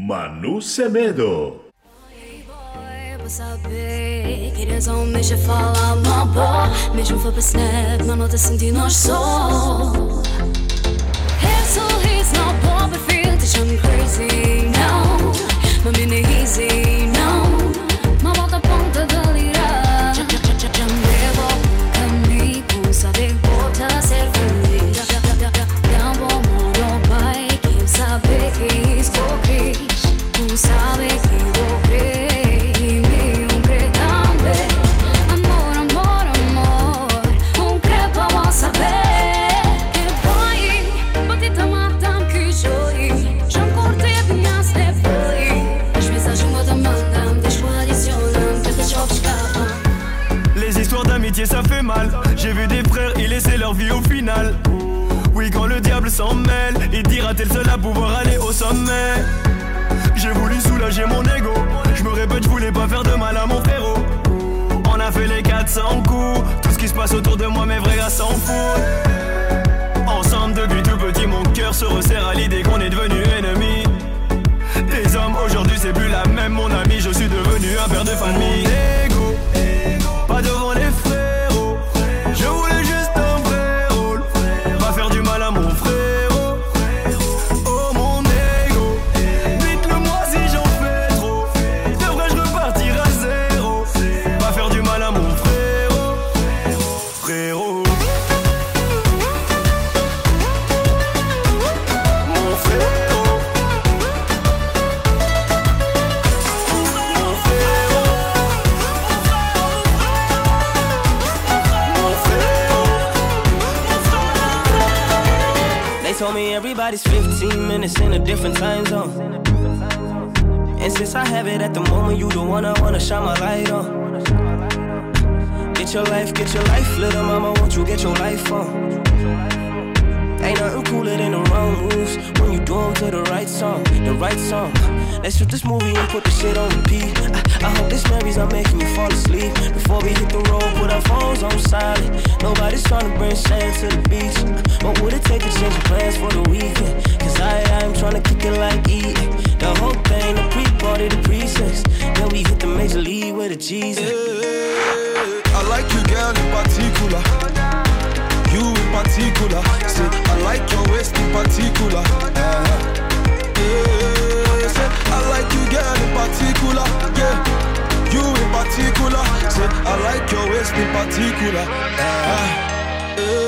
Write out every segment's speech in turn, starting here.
Manu Semedo. Pra saber, um falar uma boa Mesmo snap, te crazy, não Mas me easy, t'es le seul à pouvoir aller au sommet. J'ai voulu soulager mon ego. Je me répète je voulais pas faire de mal à mon frérot. On a fait les 400 coups. Tout ce qui se passe autour de moi mes vrais gars s'en foutent Ensemble depuis tout petit mon cœur se resserre à l'idée qu'on est devenu ennemis Des hommes aujourd'hui c'est plus la même mon ami. Je suis devenu little mama, won't you get your life on? Ain't nothing cooler than the wrong moves when you do 'em to the right song, the right song. Let's shoot this movie and put the shit on repeat. I, I hope this memories not making you fall asleep. Before we hit the road, put our phones on silent. Nobody's trying to bring sand to the beach. What would it take to change your plans for the weekend? Cause I, I'm trying to kick it like eating. The whole thing, the pre-party, the pre-sex. Then we hit the major league with a Jesus. Particular. Say, I like your waist in particular. Uh-huh. Yeah, say, I like you, girl, in particular. Yeah, you in particular. Say, I like your waist in particular. Uh-huh. Yeah.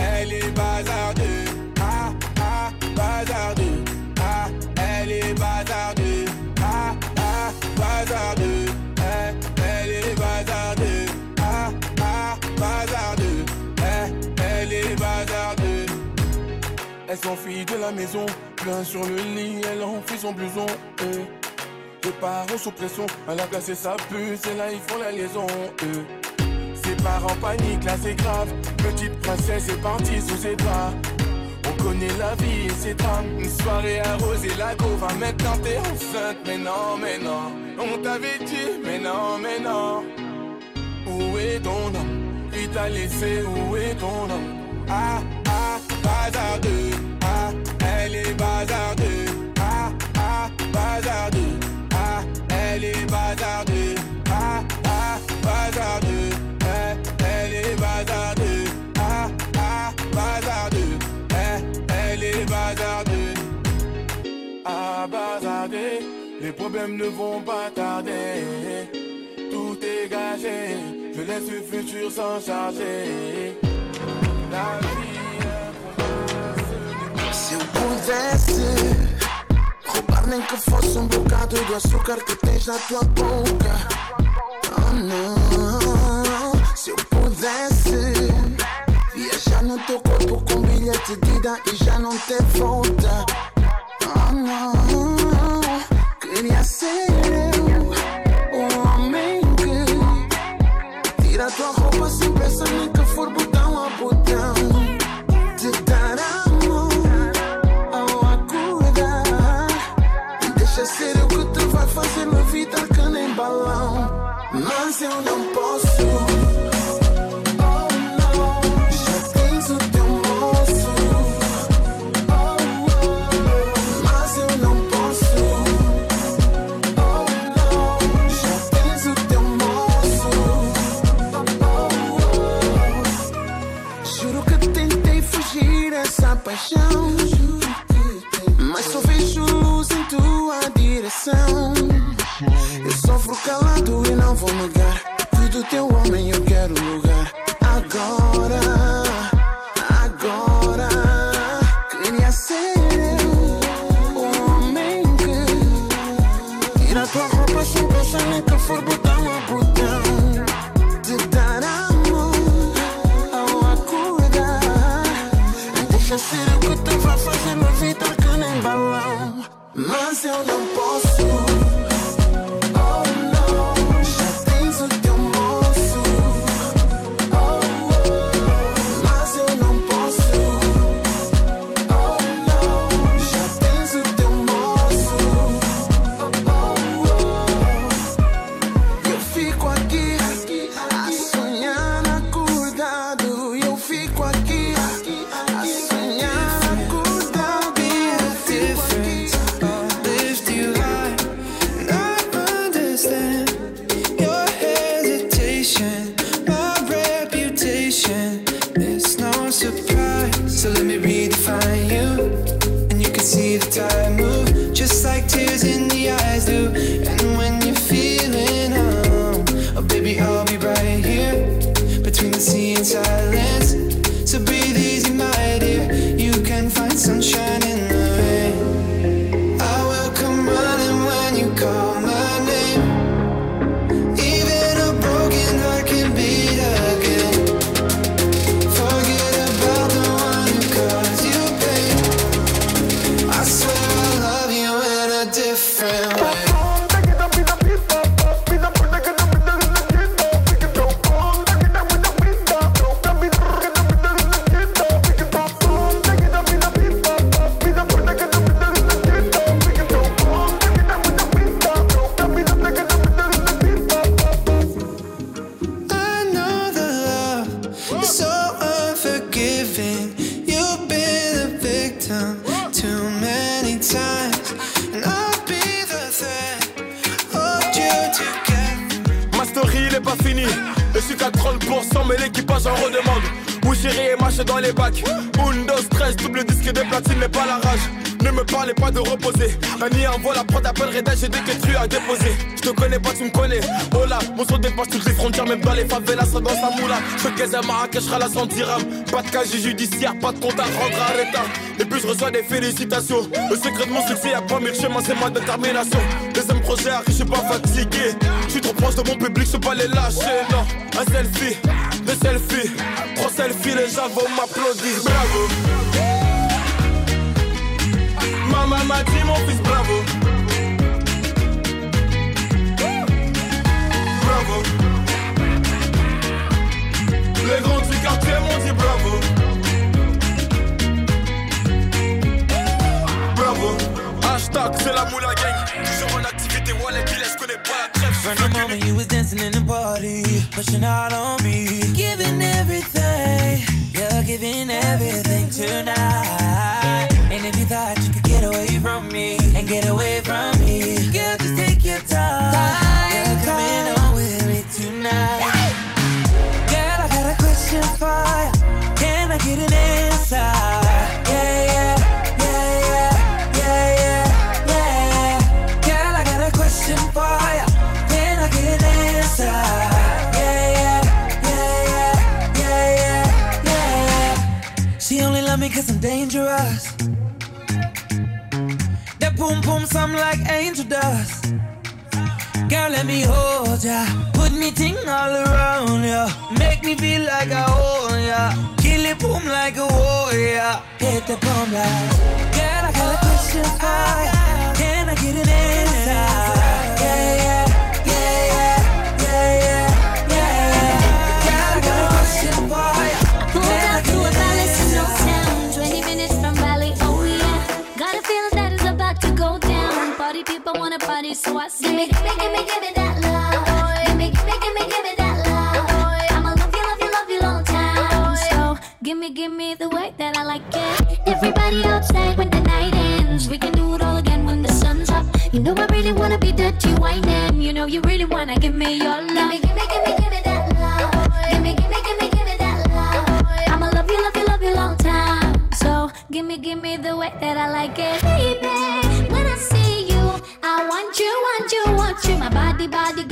elle est bazardeux, ah, ah, bazardeux, ah, elle est bazardeux, ah, ah, bazardeux, eh, elle est bazardeux, ah, ah, bazardeux, eh, elle est bazardeux. Elle s'enfuit de la maison, plein sur le lit, elle enfuit son blouson. eh. Les parents sous pression, elle a placé sa puce et là ils font la liaison. euh part en panique, là c'est grave. Petite princesse est partie sous ses draps. On connaît la vie et ses drames. Une soirée arrosée, la go va maintenant t'es enceinte. Mais non, mais non, on t'avait dit, mais non, mais non. Où est ton homme? Il t'a laissé, où est ton homme? Ah, ah, bazardeux. Ah, elle est bazardeux. Ah, ah, bazardeux. Ah, elle est bazardeux. Les problèmes ne vont pas tarder. Tout est gagé, je laisse le futur s'en charger. La vie Se eu pudesse roubar nem que fosse um bocado do açúcar que tens na tua boca. Oh não, se eu pudesse viajar no teu corpo com bilhete de ida e já não ter volta. Oh não, queria ser eu, o homem que tira tua roupa sem pensar nem que for botão a botão. Te dar amor ao acordar. Deixa ser eu que te vai fazer levitar que nem balão. Mas eu não posso. Paixão. Mas só vejo luz em tua direção. Eu sofro calado e não vou negar. Que do teu homem eu quero lugar. Move, just like tears in the eyes do. And as déposé Je te connais pas tu me connais. Oh là mon son dépasse toutes les frontières Même dans les favelas dans sa moula. Je caisse à Marrakech la 100 dirhams Pas de casier judiciaire pas de compte à rendre à l'état Et puis je reçois des félicitations. Le secret de mon succès y'a pas mille chemins c'est ma détermination. Deuxième projet je suis pas fatigué. Je suis trop proche de mon public je peux pas les lâcher. Non un selfie deux selfies. Trois selfies les gens vont m'applaudir. Bravo. Maman m'a dit mon fils bravo Bravo. Les grands du quartier m'ont dit bravo. Bravo. Hashtag c'est la moula gang. Toujours en activité Wallet Billet je connais pas la trêve From the moment you was dancing in the party, pushing out on me, giving everything, you're giving everything tonight. And if you thought you could get away from me and get away from me, girl, just take your time. catching fire. Can I get an answer? Yeah, yeah, yeah, yeah, yeah, yeah, yeah. Girl, I got a question for ya. Can I get an answer? Yeah, yeah, yeah, yeah, yeah, yeah. She only love me cause I'm dangerous. That boom boom sound like angel dust. Girl, let me hold ya. Put me ting all around ya. Make me feel like I own ya. Kill it boom like a warrior. Hit the bomb like. Girl, I got a question. I, can I get an answer? Yeah, yeah. so I Gimme, gimme, gimme, gimme that love. Gimme, gimme, gimme, gimme that love. I'ma love you, love you, love you long time. So gimme, gimme the way that I like it. Everybody outside when the night ends. We can do it all again when the sun's up. You know I really wanna be dirty. You know you really wanna give me your love. Gimme, gimme, gimme, gimme that love. Gimme, gimme, gimme, gimme that love. I'ma love you, love you, love you long time. So gimme, gimme the way that I like it, baby. Body.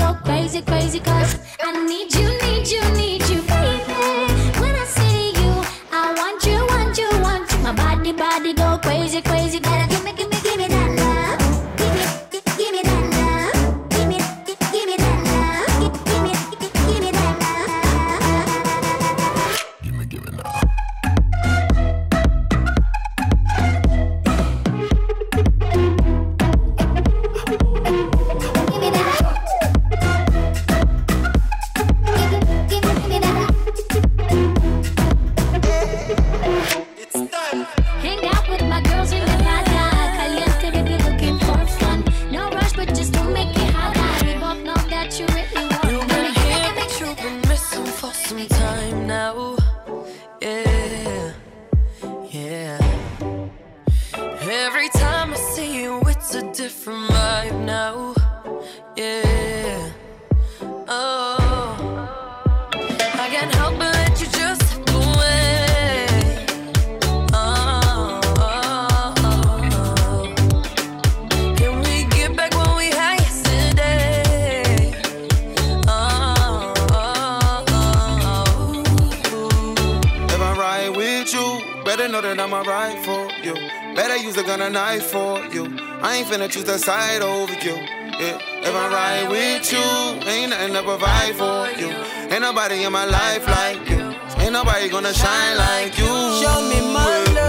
with you. Better know that I'm alright for you. Better use a gun and knife for you. I ain't finna choose a side over you. Yeah. If I'm right with you, ain't nothing to provide for you. Ain't nobody in my life like you. Ain't nobody gonna shine like you. Show me my love.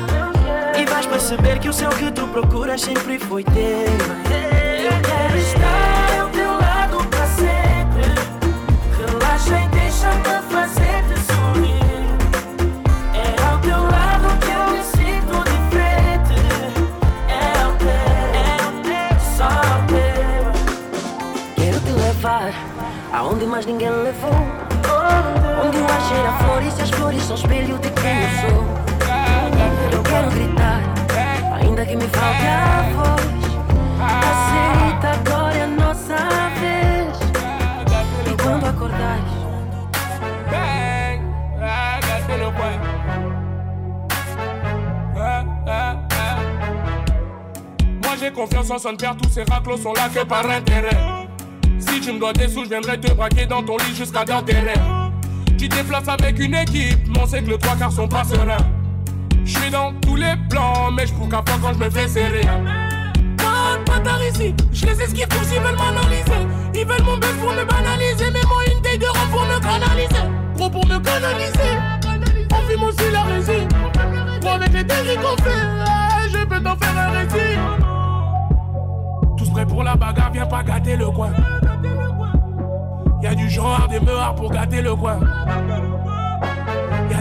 E vais perceber que o céu que tu procuras sempre foi teu. Eu quero estar ao teu lado pra sempre. Relaxa e deixa-me fazer-te sorrir. É ao teu lado que eu me sinto diferente. É ao teu, é só ao teu. Quero te levar aonde mais ninguém levou. Onde o ar cheira a flores e as flores são espelho de quem eu sou. Eu quero gritar, ainda que me falte a voz. Aceita, agora a nossa vez. E quando. Moi j'ai confiance en son père, tous ces raclos sont là que par intérêt. Si tu me dois des sous, je viendrai te braquer dans ton lit jusqu'à dans tes rêves. Tu déplaces avec une équipe, mais on sait que le trois quarts sont pas sereins. Je suis dans tous les plans, mais je fois quand je me fais serrer. Pas bâtard ici, je les esquive tous, ils veulent m'analyser. Ils veulent mon buzz pour me banaliser, mais moi une taille de rap pour me canaliser. Gros pour me canaliser, on fume aussi la résine. Moi avec les dingueries qu'on fait, ah, je peux t'en faire un récit. Tous prêts pour la bagarre, viens pas gâter le coin. Y'a du genre des meurs pour gâter le coin.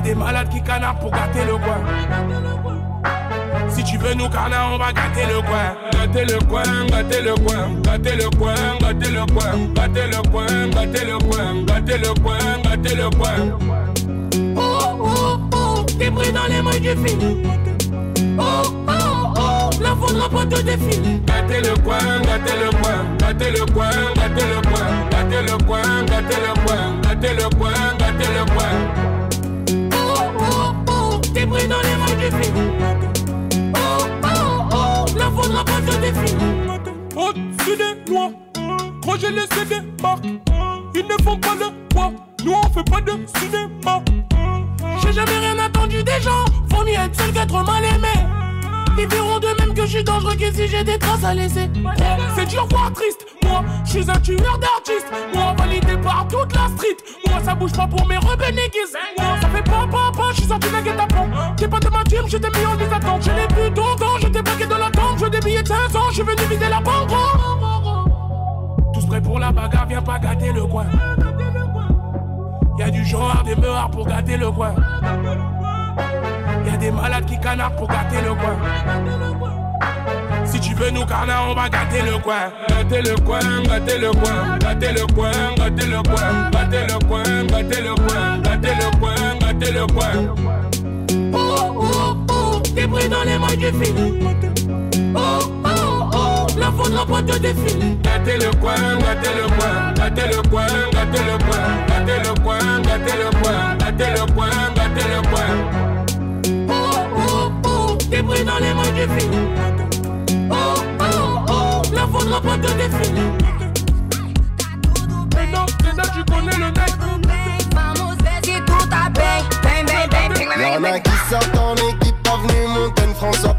Des malades qui canardent pour gâter le coin. Si tu veux nous canard, on va gâter le coin. Gâter le coin, gâter le coin, gâter le coin, gâter le coin, gâter le coin, gâter le coin, gâter le coin, gâter le coin. Oh oh oh, t'es pris dans les mains du film. Oh oh oh, là faudra pas te défiler. Gâter le coin, gâter le coin, gâter le coin, gâter le coin, gâter le coin, gâter le coin, gâter le coin, gâter le coin. T'es pris dans les mains du film. Oh oh oh, là faudra pas te défiler. Au-dessus des lois, quand j'ai laissé des marques, ils ne font pas le poids. Nous on fait pas de cinéma. J'ai jamais rien attendu des gens, faut mieux être seul qu'être mal aimé. Ils verront de même que je suis dangereux que si j'ai des traces à laisser. C'est dur voire triste, moi je suis un tueur d'artistes. Moi validé par toute la street. Moi ça bouge pas pour mes rebelles. Moi ça fait pas pas pas, je suis sorti d'un guet-apens. T'es pas de ma team, je t'ai mis en attentes. Je l'ai plus longtemps, je t'ai plaqué dans la tente. Je veux des billets de 500, je suis venu vider la banque. Tous prêts pour la bagarre, viens pas gâter le coin. Y'a du genre des meurs pour gâter le coin. Des malades qui canardent pour gâter le coin. Si tu veux nous canard, on va gâter le coin. Gâter le coin, gâter le coin, gâter le coin, gâter le coin, gâter le coin, gâter le coin, gâter le coin, gâter le coin. Oh oh oh, t'es pris dans les mains du film. Oh oh oh, là faudra pas te défiler. Gâter le coin, gâter le coin, gâter le coin, gâter le coin, gâter le coin, gâter le coin, gâter le coin, gâter le coin. Oh oh oh, t'es pris dans les mains du film. Oh oh oh, là faudra pas te défiler. Maintenant, maintenant tu connais le mec. Y'en a qui sortent en équipe, avenue Montaigne, François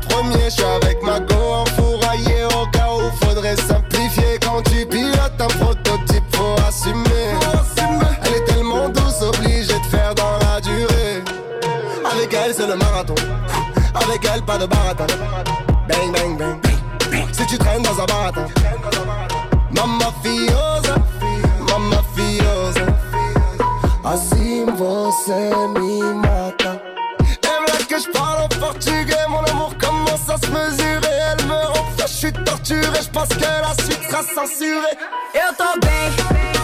Pas de baratin. Bang, bang, bang. Si tu traînes dans un baratin. Mamma fiosa, mamma fiosa. Assim você me mata. Aimerait que je parle en portugais, mon amour commence à se mesurer. Elle me rend je suis torturé, je pense que la suite sera censurée. Eu tô bem,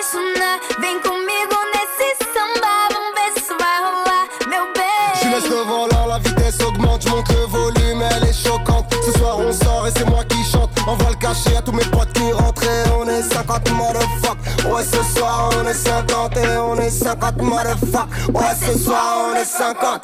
apaixonar. Vem comigo nesse samba, vamos ver se vai rolar, meu bem. Je laisse le volant, la vitesse augmente, monte le volume, elle est choquante. Ce soir on sort et c'est moi qui chante. On va le cacher à tous mes potes qui rentrent. On est 50 motherfuck. Ouais, ce soir on est 50 et on est 50 motherfuck. Ouais, ce soir on est 50.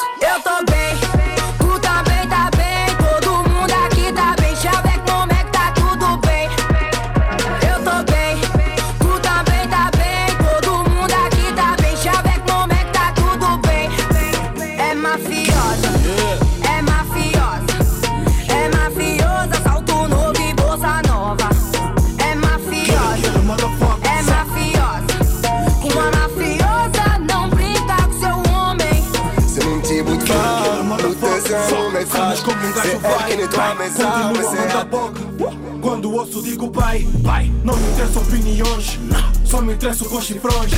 Continua c'est a boca. Quando ouço digo pai, pai Não me interessa opiniões, só me interessa com chifrões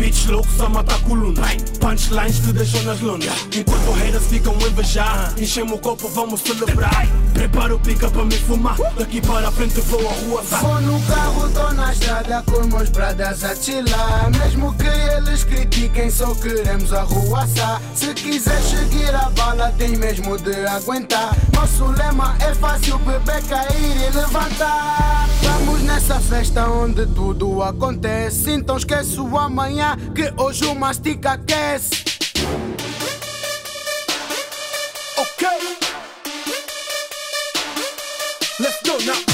Bitch louco só mata coluna Punchlines te deixam nas lunas Enquanto haters ficam a invejar Enchemos o copo, vamos celebrar Prepara o pica para me fumar Daqui para a frente vou à rua tá? Vou no carro, tô na estrada com meus bradas a chilar. Mesmo que eles critiquem, só queremos arruaçar Se quiser seguir a bala, tem mesmo de aguentar. Nosso lema é fácil, beber, cair e levantar. Vamos nessa festa onde tudo acontece Então esquece o amanhã, manera que Oyu mastica que es. Ok. Let's go now.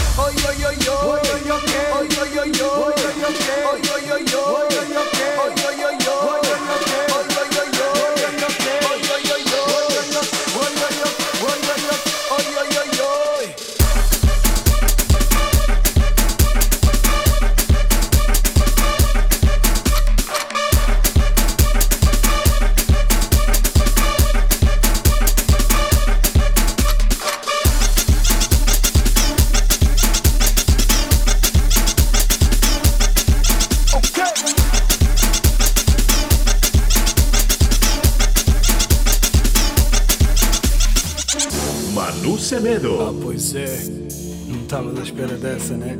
Ah, pois é. Não estávamos à espera dessa, né?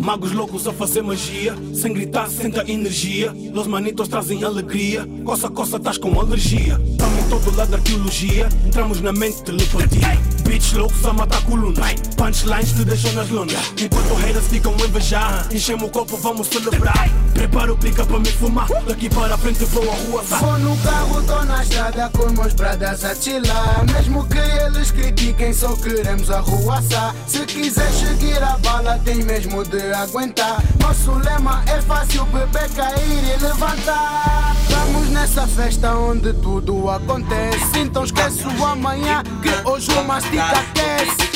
Magos loucos a fazer magia, sem gritar, senta energia. Los manitos trazem alegria, coça, coça, estás com alergia. Tamo em todo lado arqueologia, entramos na mente, telepatia. Bitch loucos a matar coluna, punchlines te deixam nas lunas. Enquanto haters ficam a invejar, enchemos o copo, vamos celebrar. Prepara o pica para me fumar, daqui para a frente vou à rua. Vou no carro, tô na estrada com meus bradas a chilar Mesmo que eles critiquem, só queremos arruaçar Se quiser seguir a bala, tem mesmo de aguentar Nosso lema é fácil, beber, cair e levantar. Vamos nessa festa onde tudo acontece. Então esquece o amanhã, que hoje o mastica aquece.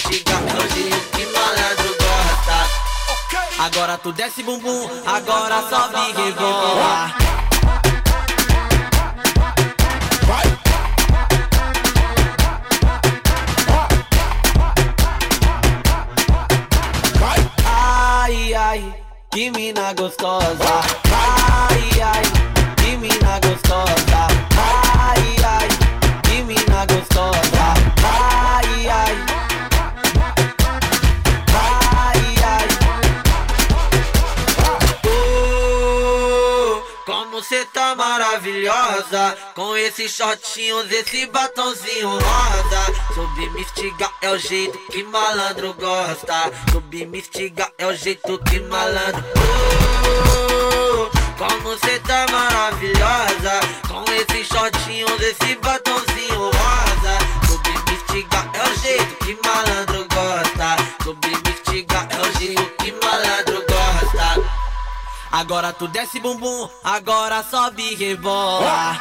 Agora tu desce bumbum, agora só me rebola. Que mina gostosa. Ai, ai, que mina gostosa. Ai, ai, que mina gostosa. Ai, ai. Ai, ai. Oh, como cê tá maravilhosa Com esses shortinhos, esse batonzinho rosa Estigar é o jeito que malandro gosta. Estigar é o jeito que malandro. Oh, Como cê tá maravilhosa. Com esses shortinhos, esse batonzinho rosa. Estigar é o jeito que malandro gosta. Estigar é o jeito que malandro gosta. Agora tu desce bumbum, agora sobe e rebola.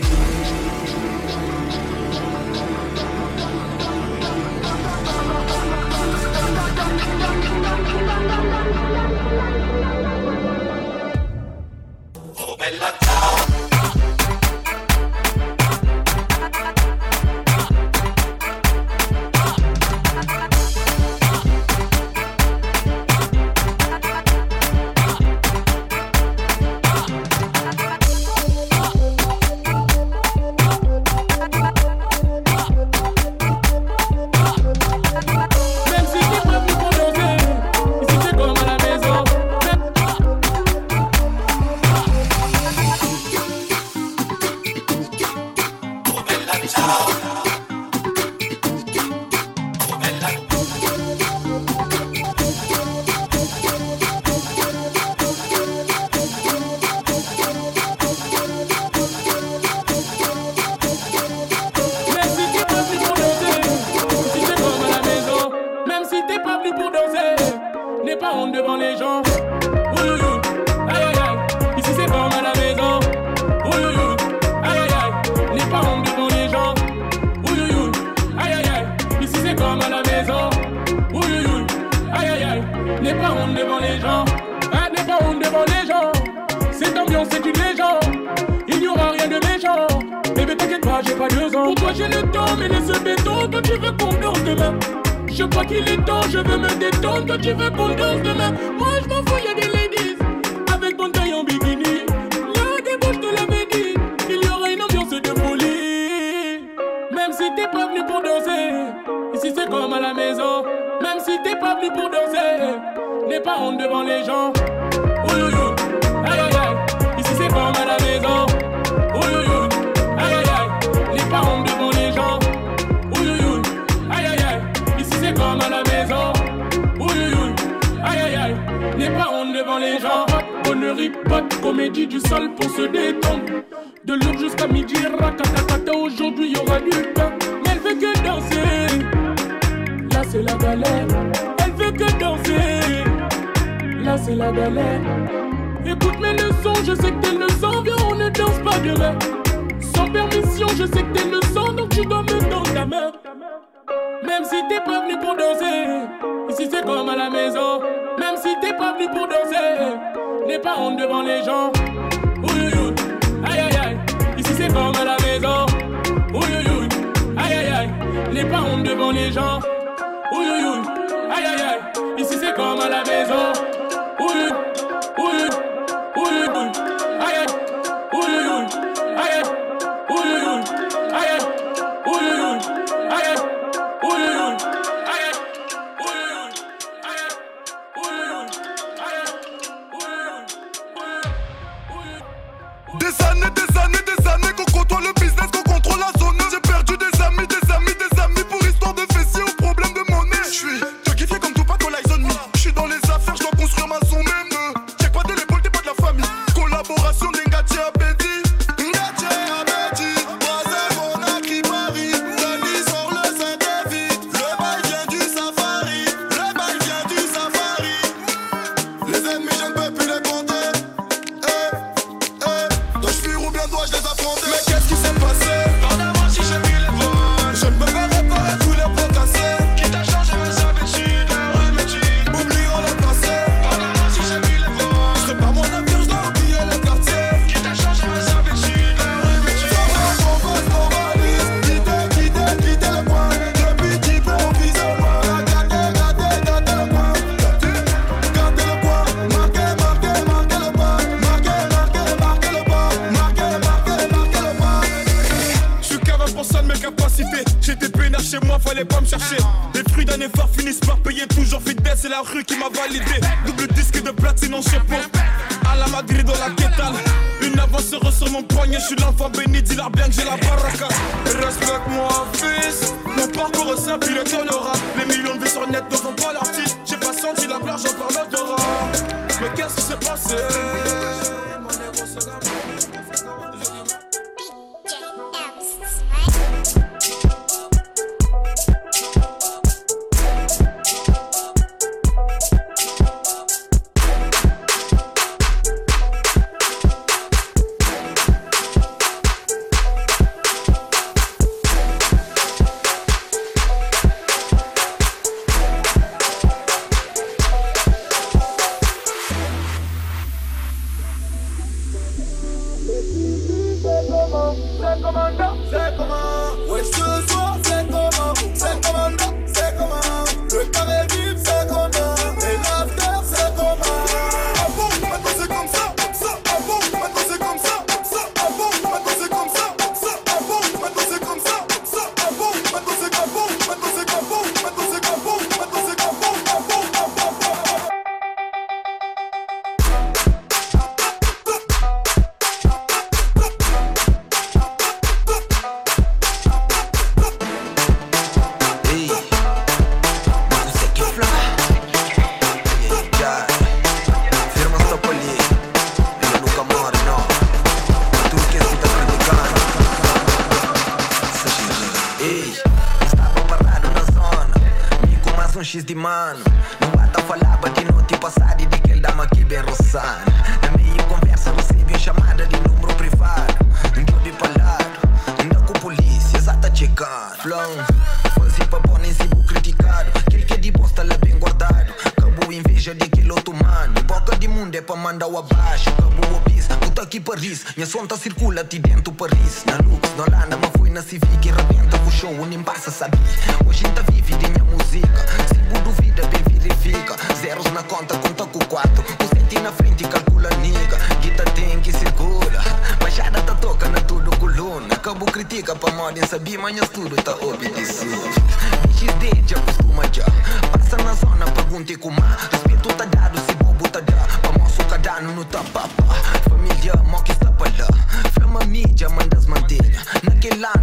Pour toi, j'ai le temps, mais laisse béton. Toi, tu veux qu'on danse demain. Je crois qu'il est temps, je veux me détendre. Toi, tu veux qu'on danse demain. Moi, je m'en fous, y'a des ladies. Avec ton taille en bikini. Là, débouche, je te l'avais dit. Il y aura une ambiance de folie. Même si t'es pas venu pour danser. Ici, c'est comme à la maison. Même si t'es pas venu pour danser. N'aie pas honte devant les gens. Ouyouyou, aïe aïe aïe. Ici, c'est comme à la. Gens. Connerie, pas de comédie du sol pour se détendre. De l'aube jusqu'à midi, rakatakata. Aujourd'hui, y aura du pain. Mais elle veut que danser. Là, c'est la galère. Elle veut que danser. Là, c'est la galère. Écoute mes leçons, je sais que t'es le sang. Viens, on ne danse pas demain. Sans permission, je sais que t'es le sang, donc tu dois me tendre ta main. Même si t'es pas venu pour danser, ici c'est comme à la maison. Même si t'es pas venu pour danser, n'aie pas honte devant les gens. Ouyouyou, aïe aïe aïe, ici c'est comme à la maison. Ouyouyou, aïe aïe aïe, n'aie pas honte devant les gens. Ouyouyou, aïe aïe aïe, ici c'est comme à la maison. dau abaixo Că o bis, puta que Paris minha sonda circula te dentro Paris Na Lux, na Lana, mas foi na Civic I rëvjen o show unë passa basa Hoje O shim të minha música, një muzika Si verifica Zeros na conta, conta com quatro O senti na frente, calcula niga Guita tem que circula Baixada tá toca na tudo coluna Cabo critica pra modem saber Manhas tudo tá obedecido XD já costuma já Passa na zona, pergunta com má Respeito tá dado, se bobo tá dado dar nu ta papa. Familia mă chestă pălă Flămă mică mă îndăzmântin lá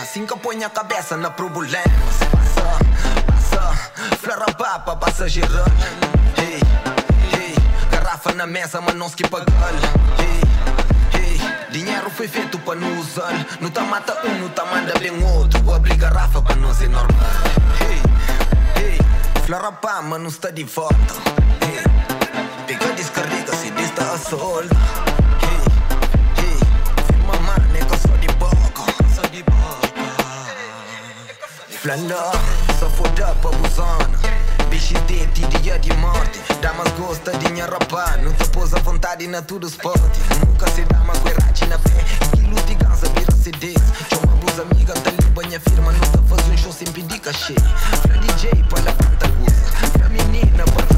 Assim que eu ponho a cabeça na problema. Se passa, passa. Flora papa, passa girando. Hey, hey Garrafa na mesa, mas não skipa găl Hey, hey Dinheiro foi feito para não usar. Não tá mata um, não tá manda bem outro. Abrir garrafa para não ser é normal. Hey, hey Flora pá, não está de volta. sol hey, hey, firma male, cosa di poco Cosa di poco Flella, soffoda pa buzana Bici detti di dia di morte Damas sgosta di gnea rapa Nu te poza vontade in tutto sport. Nunca se dama cu eracina fe. Schilu di gansa vira se des Ce mă bluza mică, te libă gnea firma. Nu te faci un show, se împiedica și Fra DJ, pa la panta guza Fra menina, pa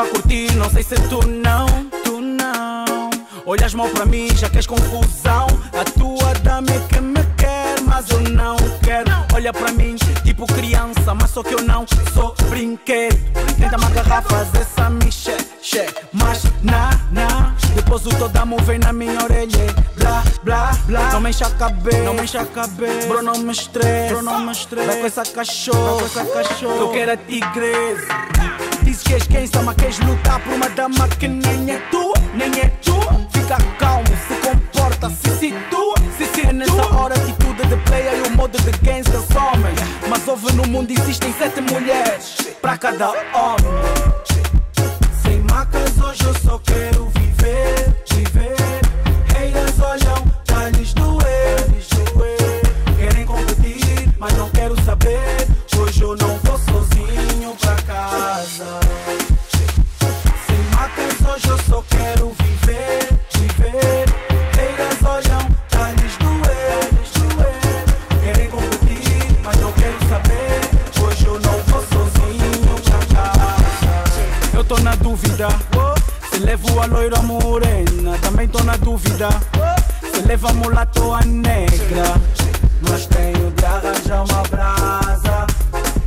Pra curtir, não sei se tu não, tu não. Olhas mal pra mim, já queres confusão. A tua dama é que me quer, mas eu não quero. Olha pra mim, tipo criança, mas só que eu não sou brinquedo. Tenta-me agarrar, faz essa miche, che, mas na, na. Depois o todamo vem na minha orelha. Blá, blá, blá. Não me enche a cabeça, não me enche a cabeça. Bro, não me estressa, bro, não me estressa. Vai com essa cachorra, com essa cachorra. Eu quero a tigresa. Dizes que és gangsta, mas queres lutar por uma dama que nem é tua, nem é tua. Fica calmo, se comporta, se situa, se situa. É nessa hora atitude de player e o modo de gangsta somem. Mas houve no mundo existem sete mulheres para cada homem. Macas hoje eu só quero viver, viver. Haters olham, tá lhes doer, lhes doer. Querem competir, mas não quero saber. Hoje eu não vou sozinho pra casa. Dúvida. Se levo a loira morena, também tô na dúvida. Se levo a mulata ou a negra, mas tenho de arranjar uma brasa.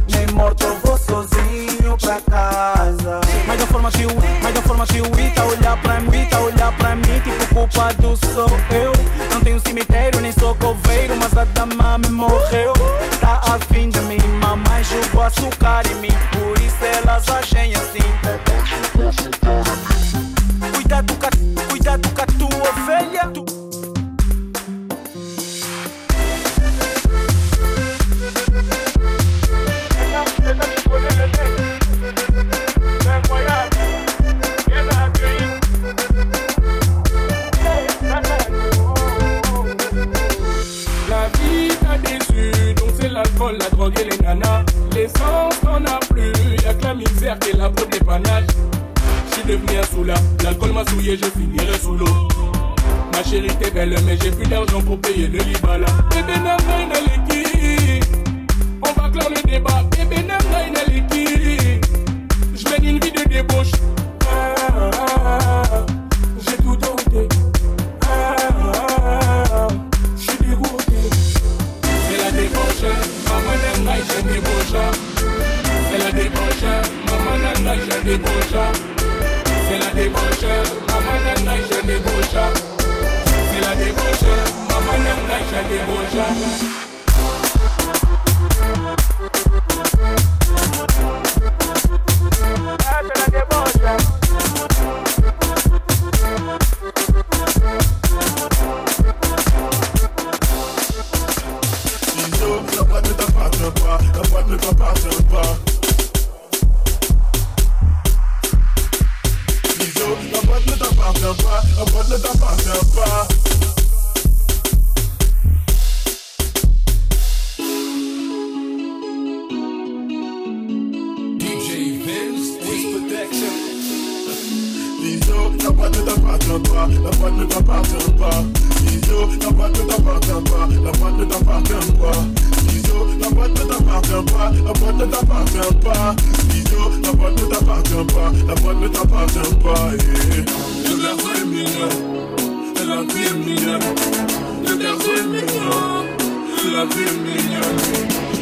Nem morto eu vou sozinho pra casa. Mas da forma que o, mas da forma que o I tá a olhar pra mim, tá olhar pra mim, tipo culpado sou eu. Não tenho cemitério, nem sou coveiro, mas a dama me morreu. Tá afim de mim, mamãe jogou açúcar em mim, por isso elas agem assim. cuidado com a, cuidado com a tua ovelha. Tu... l'alcool, la drogue et les nanas. L'essence, n'en a plus, y'a que la misère et la peau des suis devenu un soula. L'alcool m'a souillé, je finirai sous l'eau. Ma chérie, t'es belle, mais j'ai plus d'argent pour payer le Libala. Bébé Nanaï Naliki, on va clore le débat. Bébé Nanaï Naliki, je mène une vie de débauche. la vie est mignonne, le garçon est mignon, la vie est mignonne,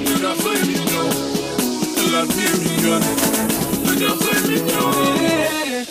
le garçon est mignon, la vie est mignonne, le garçon est mignon.